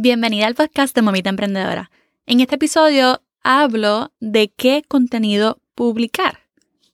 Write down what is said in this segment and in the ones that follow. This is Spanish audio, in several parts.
Bienvenida al podcast de Mamita Emprendedora. En este episodio hablo de qué contenido publicar.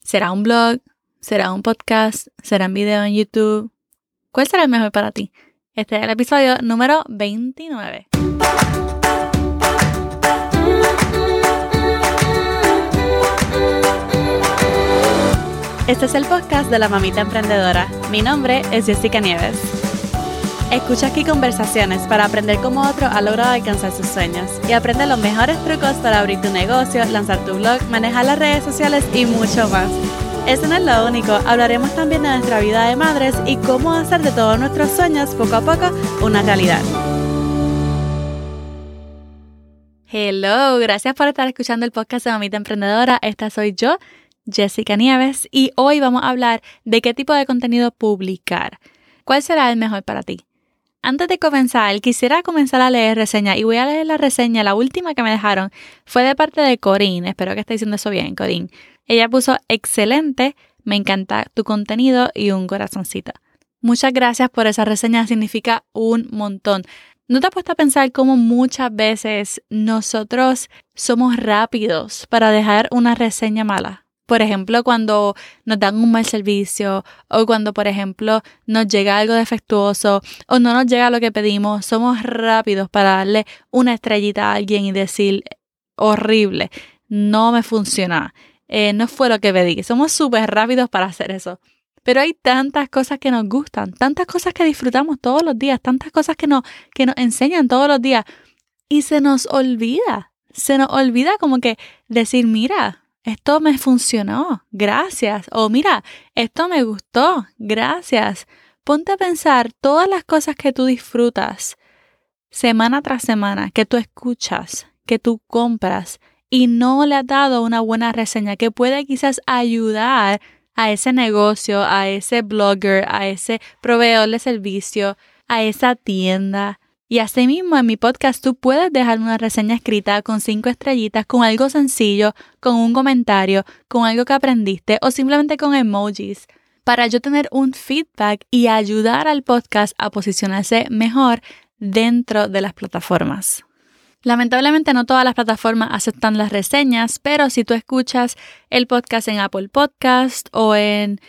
¿Será un blog? ¿Será un podcast? ¿Será un video en YouTube? ¿Cuál será el mejor para ti? Este es el episodio número 29. Este es el podcast de la Mamita Emprendedora. Mi nombre es Jessica Nieves. Escucha aquí conversaciones para aprender cómo otro ha logrado alcanzar sus sueños y aprende los mejores trucos para abrir tu negocio, lanzar tu blog, manejar las redes sociales y mucho más. Eso no es lo único, hablaremos también de nuestra vida de madres y cómo hacer de todos nuestros sueños poco a poco una realidad. Hello, gracias por estar escuchando el podcast de Mamita Emprendedora. Esta soy yo, Jessica Nieves, y hoy vamos a hablar de qué tipo de contenido publicar. ¿Cuál será el mejor para ti? Antes de comenzar, quisiera comenzar a leer reseña y voy a leer la reseña, la última que me dejaron fue de parte de Corinne, espero que esté diciendo eso bien, Corinne. Ella puso excelente, me encanta tu contenido y un corazoncito. Muchas gracias por esa reseña, significa un montón. ¿No te has puesto a pensar cómo muchas veces nosotros somos rápidos para dejar una reseña mala? Por ejemplo, cuando nos dan un mal servicio o cuando, por ejemplo, nos llega algo defectuoso o no nos llega lo que pedimos, somos rápidos para darle una estrellita a alguien y decir, horrible, no me funciona, eh, no fue lo que pedí. Somos súper rápidos para hacer eso. Pero hay tantas cosas que nos gustan, tantas cosas que disfrutamos todos los días, tantas cosas que nos, que nos enseñan todos los días. Y se nos olvida, se nos olvida como que decir, mira, esto me funcionó, gracias. O mira, esto me gustó, gracias. Ponte a pensar todas las cosas que tú disfrutas semana tras semana, que tú escuchas, que tú compras y no le has dado una buena reseña que puede quizás ayudar a ese negocio, a ese blogger, a ese proveedor de servicio, a esa tienda, y asimismo en mi podcast tú puedes dejar una reseña escrita con cinco estrellitas, con algo sencillo, con un comentario, con algo que aprendiste o simplemente con emojis para yo tener un feedback y ayudar al podcast a posicionarse mejor dentro de las plataformas. Lamentablemente no todas las plataformas aceptan las reseñas, pero si tú escuchas el podcast en Apple Podcast o en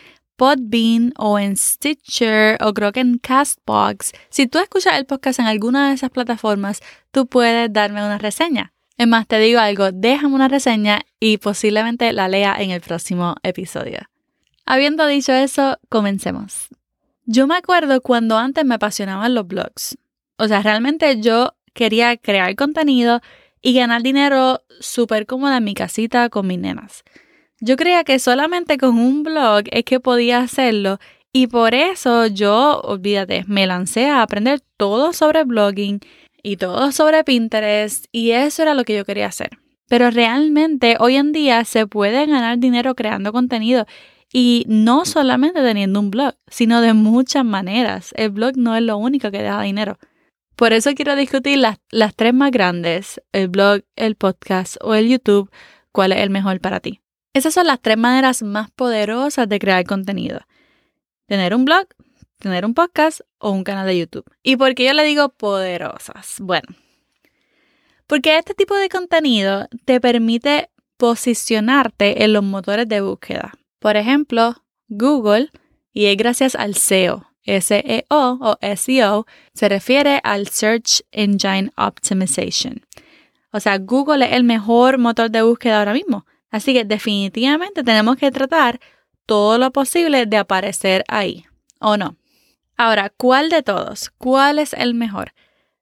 Podbean o en Stitcher o creo que en Castbox. Si tú escuchas el podcast en alguna de esas plataformas, tú puedes darme una reseña. Es más, te digo algo, déjame una reseña y posiblemente la lea en el próximo episodio. Habiendo dicho eso, comencemos. Yo me acuerdo cuando antes me apasionaban los blogs. O sea, realmente yo quería crear contenido y ganar dinero súper cómoda en mi casita con mis nenas. Yo creía que solamente con un blog es que podía hacerlo y por eso yo, olvídate, me lancé a aprender todo sobre blogging y todo sobre Pinterest y eso era lo que yo quería hacer. Pero realmente hoy en día se puede ganar dinero creando contenido y no solamente teniendo un blog, sino de muchas maneras. El blog no es lo único que da dinero. Por eso quiero discutir las, las tres más grandes, el blog, el podcast o el YouTube, cuál es el mejor para ti. Esas son las tres maneras más poderosas de crear contenido. Tener un blog, tener un podcast o un canal de YouTube. ¿Y por qué yo le digo poderosas? Bueno, porque este tipo de contenido te permite posicionarte en los motores de búsqueda. Por ejemplo, Google, y es gracias al SEO. SEO o SEO se refiere al Search Engine Optimization. O sea, Google es el mejor motor de búsqueda ahora mismo. Así que definitivamente tenemos que tratar todo lo posible de aparecer ahí, ¿o no? Ahora, ¿cuál de todos? ¿Cuál es el mejor?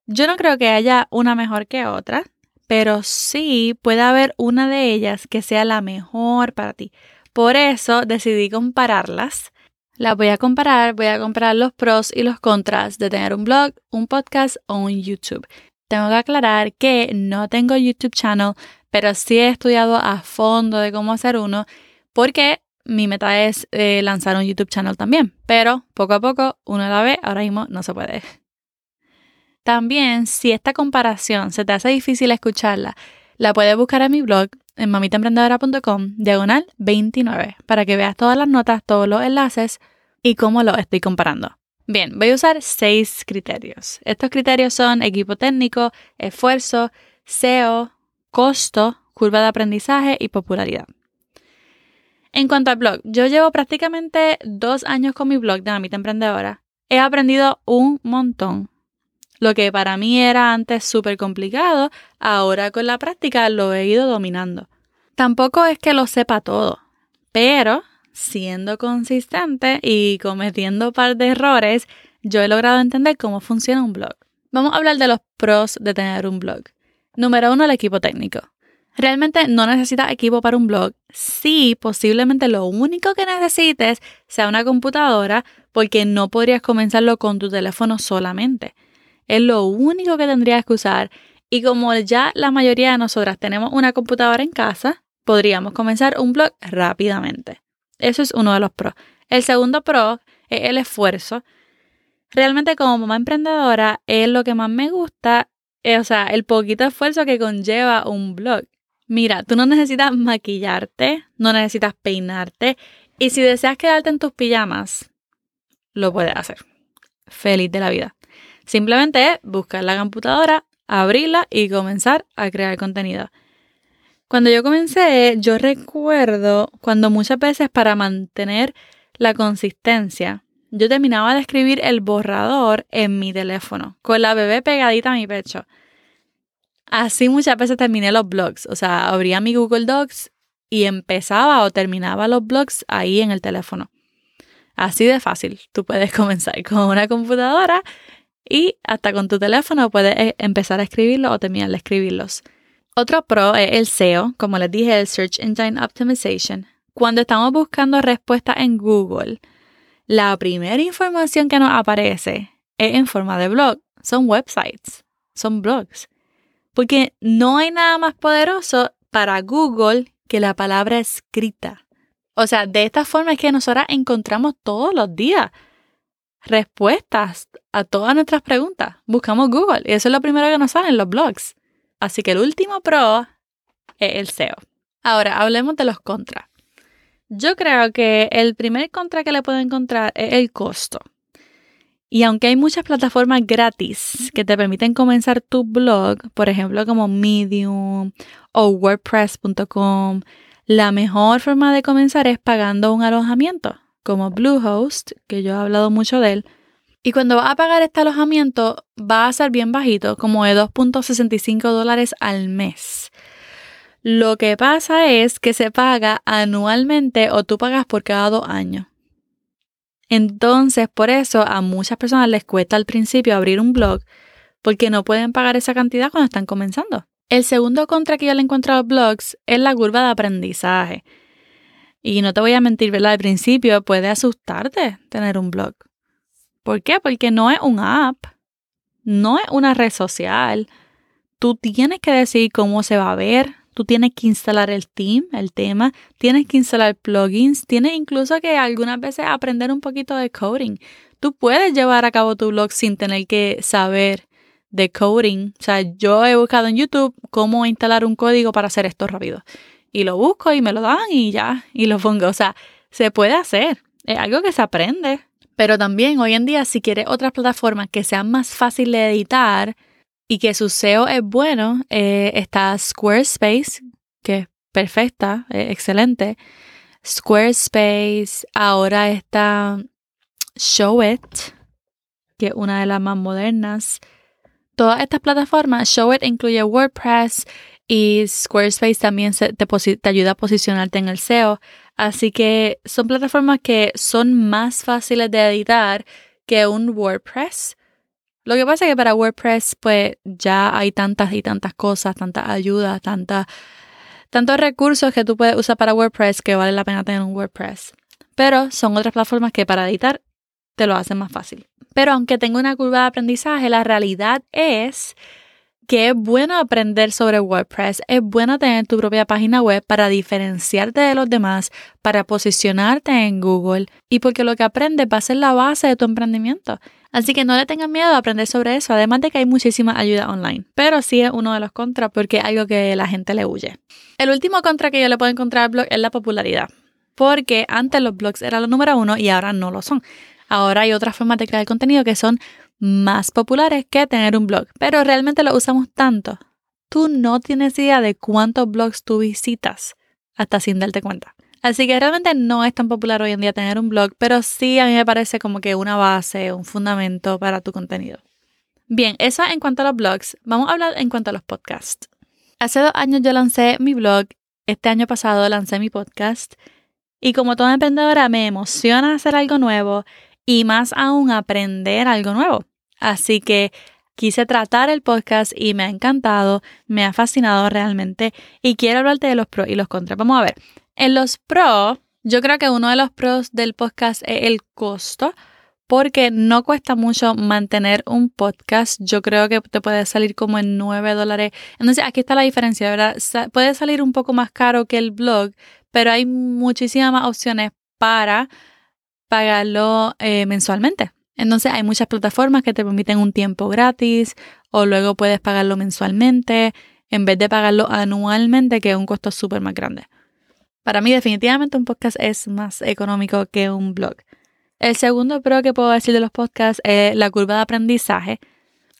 Yo no creo que haya una mejor que otra, pero sí puede haber una de ellas que sea la mejor para ti. Por eso decidí compararlas. Las voy a comparar, voy a comparar los pros y los contras de tener un blog, un podcast o un YouTube. Tengo que aclarar que no tengo YouTube channel, pero sí he estudiado a fondo de cómo hacer uno porque mi meta es eh, lanzar un YouTube channel también, pero poco a poco, uno a la vez, ahora mismo no se puede. También, si esta comparación se te hace difícil escucharla, la puedes buscar en mi blog en mamitaemprendedora.com, diagonal 29, para que veas todas las notas, todos los enlaces y cómo lo estoy comparando. Bien, voy a usar seis criterios. Estos criterios son equipo técnico, esfuerzo, SEO, costo, curva de aprendizaje y popularidad. En cuanto al blog, yo llevo prácticamente dos años con mi blog de Mamita Emprendedora. He aprendido un montón. Lo que para mí era antes súper complicado, ahora con la práctica lo he ido dominando. Tampoco es que lo sepa todo, pero siendo consistente y cometiendo un par de errores, yo he logrado entender cómo funciona un blog. Vamos a hablar de los pros de tener un blog. Número uno, el equipo técnico. Realmente no necesitas equipo para un blog. Sí, posiblemente lo único que necesites sea una computadora porque no podrías comenzarlo con tu teléfono solamente. Es lo único que tendrías que usar. Y como ya la mayoría de nosotras tenemos una computadora en casa, podríamos comenzar un blog rápidamente. Eso es uno de los pros. El segundo pro es el esfuerzo. Realmente como mamá emprendedora es lo que más me gusta, o sea, el poquito esfuerzo que conlleva un blog. Mira, tú no necesitas maquillarte, no necesitas peinarte y si deseas quedarte en tus pijamas, lo puedes hacer. Feliz de la vida. Simplemente es buscar la computadora, abrirla y comenzar a crear contenido. Cuando yo comencé, yo recuerdo cuando muchas veces para mantener la consistencia, yo terminaba de escribir el borrador en mi teléfono, con la bebé pegadita a mi pecho. Así muchas veces terminé los blogs, o sea, abría mi Google Docs y empezaba o terminaba los blogs ahí en el teléfono. Así de fácil, tú puedes comenzar con una computadora y hasta con tu teléfono puedes eh, empezar a escribirlos o terminar de escribirlos. Otro pro es el SEO, como les dije, el Search Engine Optimization. Cuando estamos buscando respuestas en Google, la primera información que nos aparece es en forma de blog. Son websites, son blogs. Porque no hay nada más poderoso para Google que la palabra escrita. O sea, de esta forma es que nosotras encontramos todos los días respuestas a todas nuestras preguntas. Buscamos Google y eso es lo primero que nos sale en los blogs. Así que el último pro es el SEO. Ahora, hablemos de los contras. Yo creo que el primer contra que le puedo encontrar es el costo. Y aunque hay muchas plataformas gratis que te permiten comenzar tu blog, por ejemplo como Medium o WordPress.com, la mejor forma de comenzar es pagando un alojamiento como Bluehost, que yo he hablado mucho de él, y cuando vas a pagar este alojamiento, va a ser bien bajito, como de 2.65 dólares al mes. Lo que pasa es que se paga anualmente o tú pagas por cada dos años. Entonces, por eso a muchas personas les cuesta al principio abrir un blog porque no pueden pagar esa cantidad cuando están comenzando. El segundo contra que yo le encuentro a los blogs es la curva de aprendizaje. Y no te voy a mentir, ¿verdad? Al principio puede asustarte tener un blog. ¿Por qué? Porque no es un app, no es una red social. Tú tienes que decidir cómo se va a ver, tú tienes que instalar el team, el tema, tienes que instalar plugins, tienes incluso que algunas veces aprender un poquito de coding. Tú puedes llevar a cabo tu blog sin tener que saber de coding. O sea, yo he buscado en YouTube cómo instalar un código para hacer esto rápido. Y lo busco y me lo dan y ya, y lo pongo. O sea, se puede hacer. Es algo que se aprende. Pero también hoy en día, si quieres otras plataformas que sean más fáciles de editar y que su SEO es bueno, eh, está Squarespace, que es perfecta, excelente. Squarespace, ahora está Showit, que es una de las más modernas. Todas estas plataformas, Showit incluye WordPress y Squarespace también te, te ayuda a posicionarte en el SEO. Así que son plataformas que son más fáciles de editar que un WordPress. Lo que pasa es que para WordPress pues ya hay tantas y tantas cosas, tantas ayudas, tantas, tantos recursos que tú puedes usar para WordPress que vale la pena tener un WordPress. Pero son otras plataformas que para editar te lo hacen más fácil. Pero aunque tenga una curva de aprendizaje, la realidad es que es bueno aprender sobre WordPress, es bueno tener tu propia página web para diferenciarte de los demás, para posicionarte en Google y porque lo que aprendes va a ser la base de tu emprendimiento. Así que no le tengan miedo a aprender sobre eso, además de que hay muchísima ayuda online. Pero sí es uno de los contras porque es algo que la gente le huye. El último contra que yo le puedo encontrar al blog es la popularidad. Porque antes los blogs eran los número uno y ahora no lo son. ahora hay otras formas de crear contenido que son más populares que tener un blog, pero realmente lo usamos tanto. Tú no tienes idea de cuántos blogs tú visitas hasta sin darte cuenta. Así que realmente no es tan popular hoy en día tener un blog, pero sí a mí me parece como que una base, un fundamento para tu contenido. Bien, eso en cuanto a los blogs. Vamos a hablar en cuanto a los podcasts. Hace dos años yo lancé mi blog, este año pasado lancé mi podcast y como toda emprendedora me emociona hacer algo nuevo y más aún aprender algo nuevo. Así que quise tratar el podcast y me ha encantado, me ha fascinado realmente y quiero hablarte de los pros y los contras. Vamos a ver, en los pros, yo creo que uno de los pros del podcast es el costo porque no cuesta mucho mantener un podcast. Yo creo que te puede salir como en 9 dólares. Entonces, aquí está la diferencia, ¿verdad? Puede salir un poco más caro que el blog, pero hay muchísimas más opciones para pagarlo eh, mensualmente. Entonces, hay muchas plataformas que te permiten un tiempo gratis o luego puedes pagarlo mensualmente en vez de pagarlo anualmente, que es un costo súper más grande. Para mí, definitivamente, un podcast es más económico que un blog. El segundo pro que puedo decir de los podcasts es la curva de aprendizaje.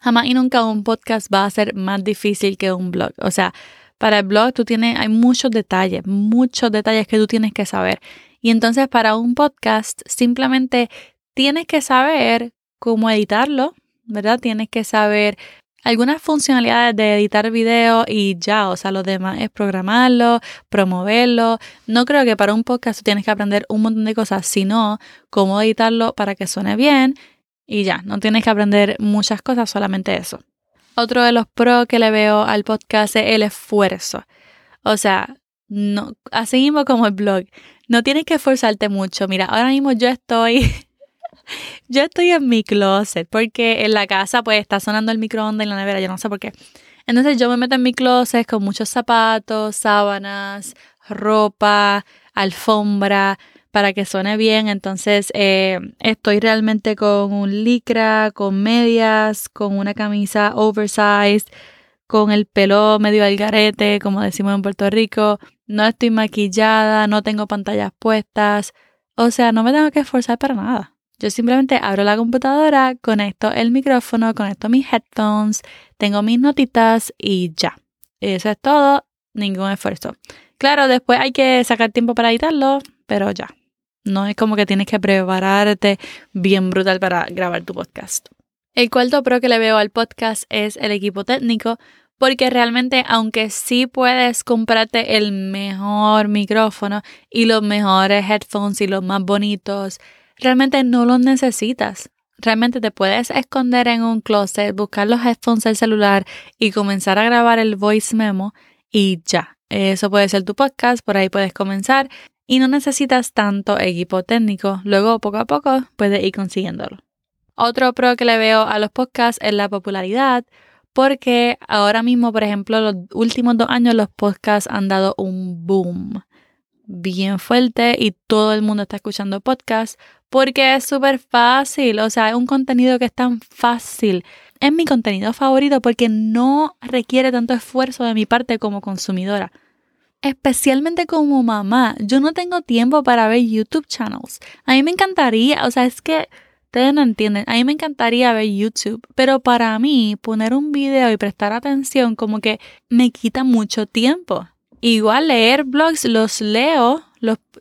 Jamás y nunca un podcast va a ser más difícil que un blog. O sea, para el blog tú tienes, hay muchos detalles, muchos detalles que tú tienes que saber. Y entonces para un podcast simplemente tienes que saber cómo editarlo, ¿verdad? Tienes que saber algunas funcionalidades de editar video y ya, o sea, lo demás es programarlo, promoverlo. No creo que para un podcast tienes que aprender un montón de cosas, sino cómo editarlo para que suene bien y ya, no tienes que aprender muchas cosas, solamente eso. Otro de los pros que le veo al podcast es el esfuerzo. O sea, no, así mismo como el blog, no tienes que esforzarte mucho. Mira, ahora mismo yo estoy yo estoy en mi closet porque en la casa pues está sonando el microondas en la nevera, yo no sé por qué. Entonces yo me meto en mi closet con muchos zapatos, sábanas, ropa, alfombra para que suene bien. Entonces eh, estoy realmente con un licra, con medias, con una camisa oversized, con el pelo medio al garete, como decimos en Puerto Rico. No estoy maquillada, no tengo pantallas puestas. O sea, no me tengo que esforzar para nada. Yo simplemente abro la computadora, conecto el micrófono, conecto mis headphones, tengo mis notitas y ya. Eso es todo, ningún esfuerzo. Claro, después hay que sacar tiempo para editarlo, pero ya. No es como que tienes que prepararte bien brutal para grabar tu podcast. El cuarto pro que le veo al podcast es el equipo técnico, porque realmente aunque sí puedes comprarte el mejor micrófono y los mejores headphones y los más bonitos, realmente no los necesitas. Realmente te puedes esconder en un closet, buscar los headphones del celular y comenzar a grabar el voice memo y ya. Eso puede ser tu podcast, por ahí puedes comenzar y no necesitas tanto equipo técnico. Luego, poco a poco, puedes ir consiguiéndolo. Otro pro que le veo a los podcasts es la popularidad, porque ahora mismo, por ejemplo, los últimos dos años los podcasts han dado un boom bien fuerte y todo el mundo está escuchando podcasts porque es súper fácil, o sea, es un contenido que es tan fácil. Es mi contenido favorito porque no requiere tanto esfuerzo de mi parte como consumidora. Especialmente como mamá, yo no tengo tiempo para ver YouTube channels. A mí me encantaría, o sea, es que ustedes no entienden, a mí me encantaría ver YouTube, pero para mí poner un video y prestar atención como que me quita mucho tiempo. Igual leer blogs los leo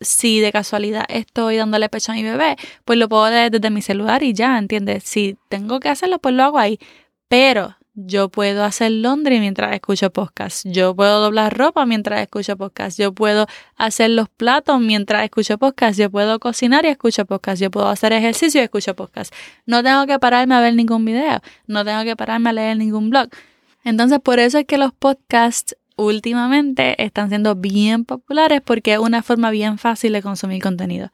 si de casualidad estoy dándole pecho a mi bebé, pues lo puedo leer desde mi celular y ya, ¿entiendes? Si tengo que hacerlo, pues lo hago ahí. Pero yo puedo hacer laundry mientras escucho podcast. Yo puedo doblar ropa mientras escucho podcast. Yo puedo hacer los platos mientras escucho podcast. Yo puedo cocinar y escucho podcast. Yo puedo hacer ejercicio y escucho podcast. No tengo que pararme a ver ningún video. No tengo que pararme a leer ningún blog. Entonces, por eso es que los podcasts últimamente están siendo bien populares porque es una forma bien fácil de consumir contenido.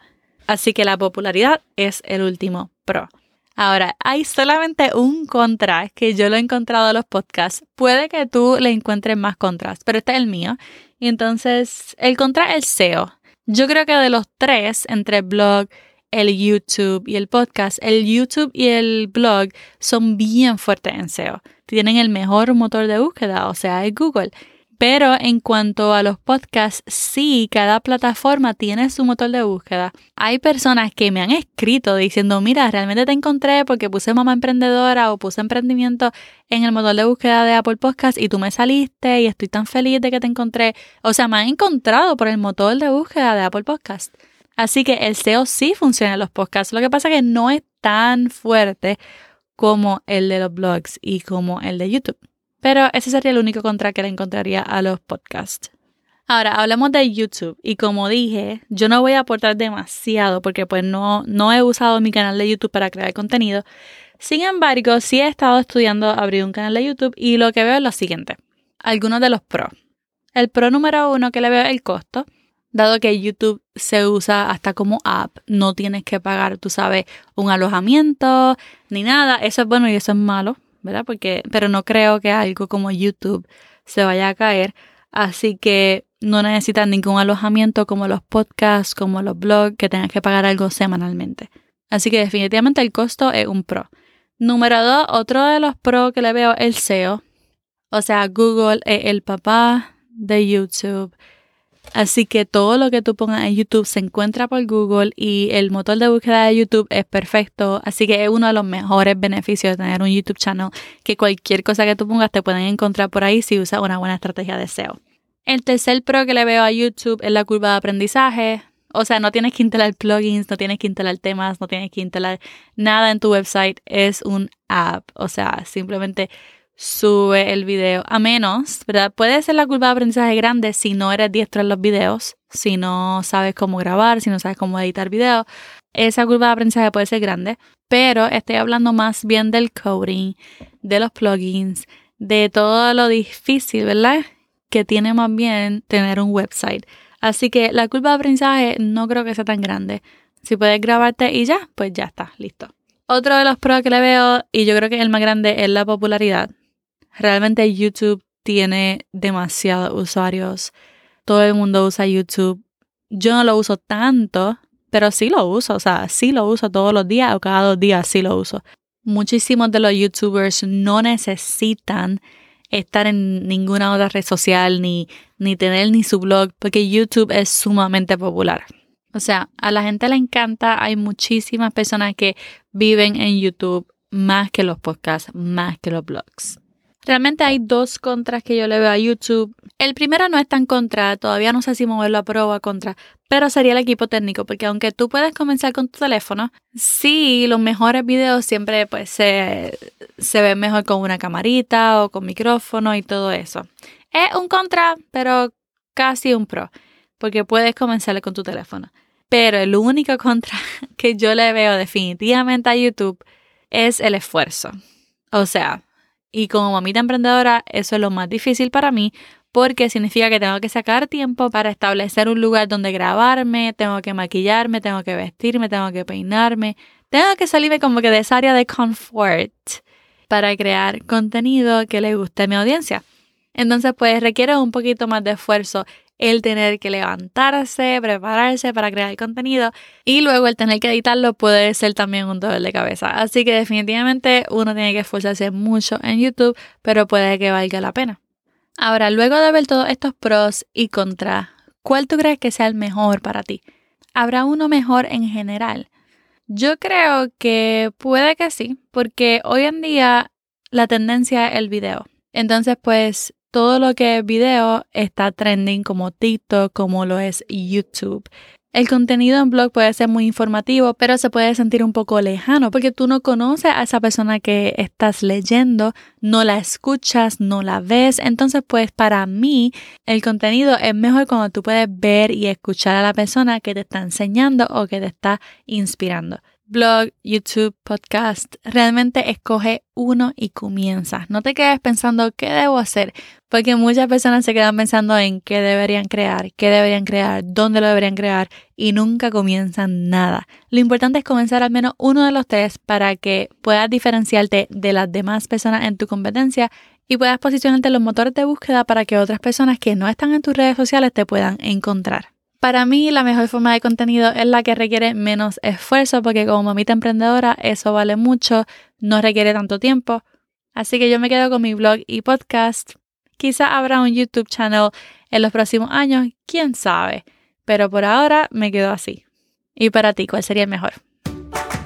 Así que la popularidad es el último pro. Ahora, hay solamente un contra que yo lo he encontrado en los podcasts. Puede que tú le encuentres más contras, pero este es el mío. Entonces, el contra es el SEO. Yo creo que de los tres, entre el blog, el YouTube y el podcast, el YouTube y el blog son bien fuertes en SEO. Tienen el mejor motor de búsqueda, o sea, es Google. Pero en cuanto a los podcasts, sí, cada plataforma tiene su motor de búsqueda. Hay personas que me han escrito diciendo, mira, realmente te encontré porque puse mamá emprendedora o puse emprendimiento en el motor de búsqueda de Apple Podcasts y tú me saliste y estoy tan feliz de que te encontré. O sea, me han encontrado por el motor de búsqueda de Apple Podcasts. Así que el SEO sí funciona en los podcasts. Lo que pasa es que no es tan fuerte como el de los blogs y como el de YouTube. Pero ese sería el único contra que le encontraría a los podcasts. Ahora, hablamos de YouTube y como dije, yo no voy a aportar demasiado porque pues no, no he usado mi canal de YouTube para crear contenido. Sin embargo, sí he estado estudiando abrir un canal de YouTube y lo que veo es lo siguiente. Algunos de los pros. El pro número uno que le veo es el costo. Dado que YouTube se usa hasta como app, no tienes que pagar, tú sabes, un alojamiento ni nada. Eso es bueno y eso es malo. Porque, pero no creo que algo como YouTube se vaya a caer. Así que no necesitan ningún alojamiento como los podcasts, como los blogs, que tengas que pagar algo semanalmente. Así que definitivamente el costo es un pro. Número dos, otro de los pros que le veo es el SEO. O sea, Google es el papá de YouTube. Así que todo lo que tú pongas en YouTube se encuentra por Google y el motor de búsqueda de YouTube es perfecto. Así que es uno de los mejores beneficios de tener un YouTube channel, que cualquier cosa que tú pongas te pueden encontrar por ahí si usas una buena estrategia de SEO. El tercer pro que le veo a YouTube es la curva de aprendizaje. O sea, no tienes que instalar plugins, no tienes que instalar temas, no tienes que instalar nada en tu website. Es un app. O sea, simplemente sube el video. A menos, ¿verdad? Puede ser la curva de aprendizaje grande si no eres diestro en los videos, si no sabes cómo grabar, si no sabes cómo editar videos. Esa curva de aprendizaje puede ser grande, pero estoy hablando más bien del coding, de los plugins, de todo lo difícil, ¿verdad? Que tiene más bien tener un website. Así que la curva de aprendizaje no creo que sea tan grande. Si puedes grabarte y ya, pues ya está, listo. Otro de los pros que le veo, y yo creo que el más grande, es la popularidad. Realmente YouTube tiene demasiados usuarios. Todo el mundo usa YouTube. Yo no lo uso tanto, pero sí lo uso. O sea, sí lo uso todos los días o cada dos días sí lo uso. Muchísimos de los YouTubers no necesitan estar en ninguna otra red social ni, ni tener ni su blog porque YouTube es sumamente popular. O sea, a la gente le encanta, hay muchísimas personas que viven en YouTube más que los podcasts, más que los blogs. Realmente hay dos contras que yo le veo a YouTube. El primero no es tan contra, todavía no sé si moverlo a pro o a contra, pero sería el equipo técnico, porque aunque tú puedes comenzar con tu teléfono, sí, los mejores videos siempre pues se, se ven mejor con una camarita o con micrófono y todo eso. Es un contra, pero casi un pro, porque puedes comenzar con tu teléfono. Pero el único contra que yo le veo definitivamente a YouTube es el esfuerzo. O sea, y como mamita emprendedora, eso es lo más difícil para mí porque significa que tengo que sacar tiempo para establecer un lugar donde grabarme, tengo que maquillarme, tengo que vestirme, tengo que peinarme, tengo que salirme como que de esa área de confort para crear contenido que le guste a mi audiencia. Entonces, pues requiere un poquito más de esfuerzo el tener que levantarse, prepararse para crear contenido y luego el tener que editarlo puede ser también un dolor de cabeza. Así que definitivamente uno tiene que esforzarse mucho en YouTube, pero puede que valga la pena. Ahora, luego de ver todos estos pros y contras, ¿cuál tú crees que sea el mejor para ti? ¿Habrá uno mejor en general? Yo creo que puede que sí, porque hoy en día la tendencia es el video. Entonces, pues todo lo que es video está trending como TikTok, como lo es YouTube. El contenido en blog puede ser muy informativo, pero se puede sentir un poco lejano porque tú no conoces a esa persona que estás leyendo, no la escuchas, no la ves. Entonces, pues para mí, el contenido es mejor cuando tú puedes ver y escuchar a la persona que te está enseñando o que te está inspirando blog, YouTube, podcast, realmente escoge uno y comienza. No te quedes pensando qué debo hacer, porque muchas personas se quedan pensando en qué deberían crear, qué deberían crear, dónde lo deberían crear y nunca comienzan nada. Lo importante es comenzar al menos uno de los tres para que puedas diferenciarte de las demás personas en tu competencia y puedas posicionarte en los motores de búsqueda para que otras personas que no están en tus redes sociales te puedan encontrar. Para mí, la mejor forma de contenido es la que requiere menos esfuerzo, porque como mamita emprendedora, eso vale mucho, no requiere tanto tiempo. Así que yo me quedo con mi blog y podcast. Quizá habrá un YouTube channel en los próximos años, quién sabe. Pero por ahora me quedo así. ¿Y para ti, cuál sería el mejor?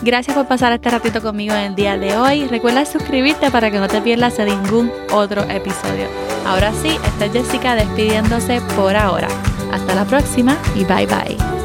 Gracias por pasar este ratito conmigo en el día de hoy. Recuerda suscribirte para que no te pierdas de ningún otro episodio. Ahora sí, está Jessica despidiéndose por ahora. Hasta la próxima y bye bye.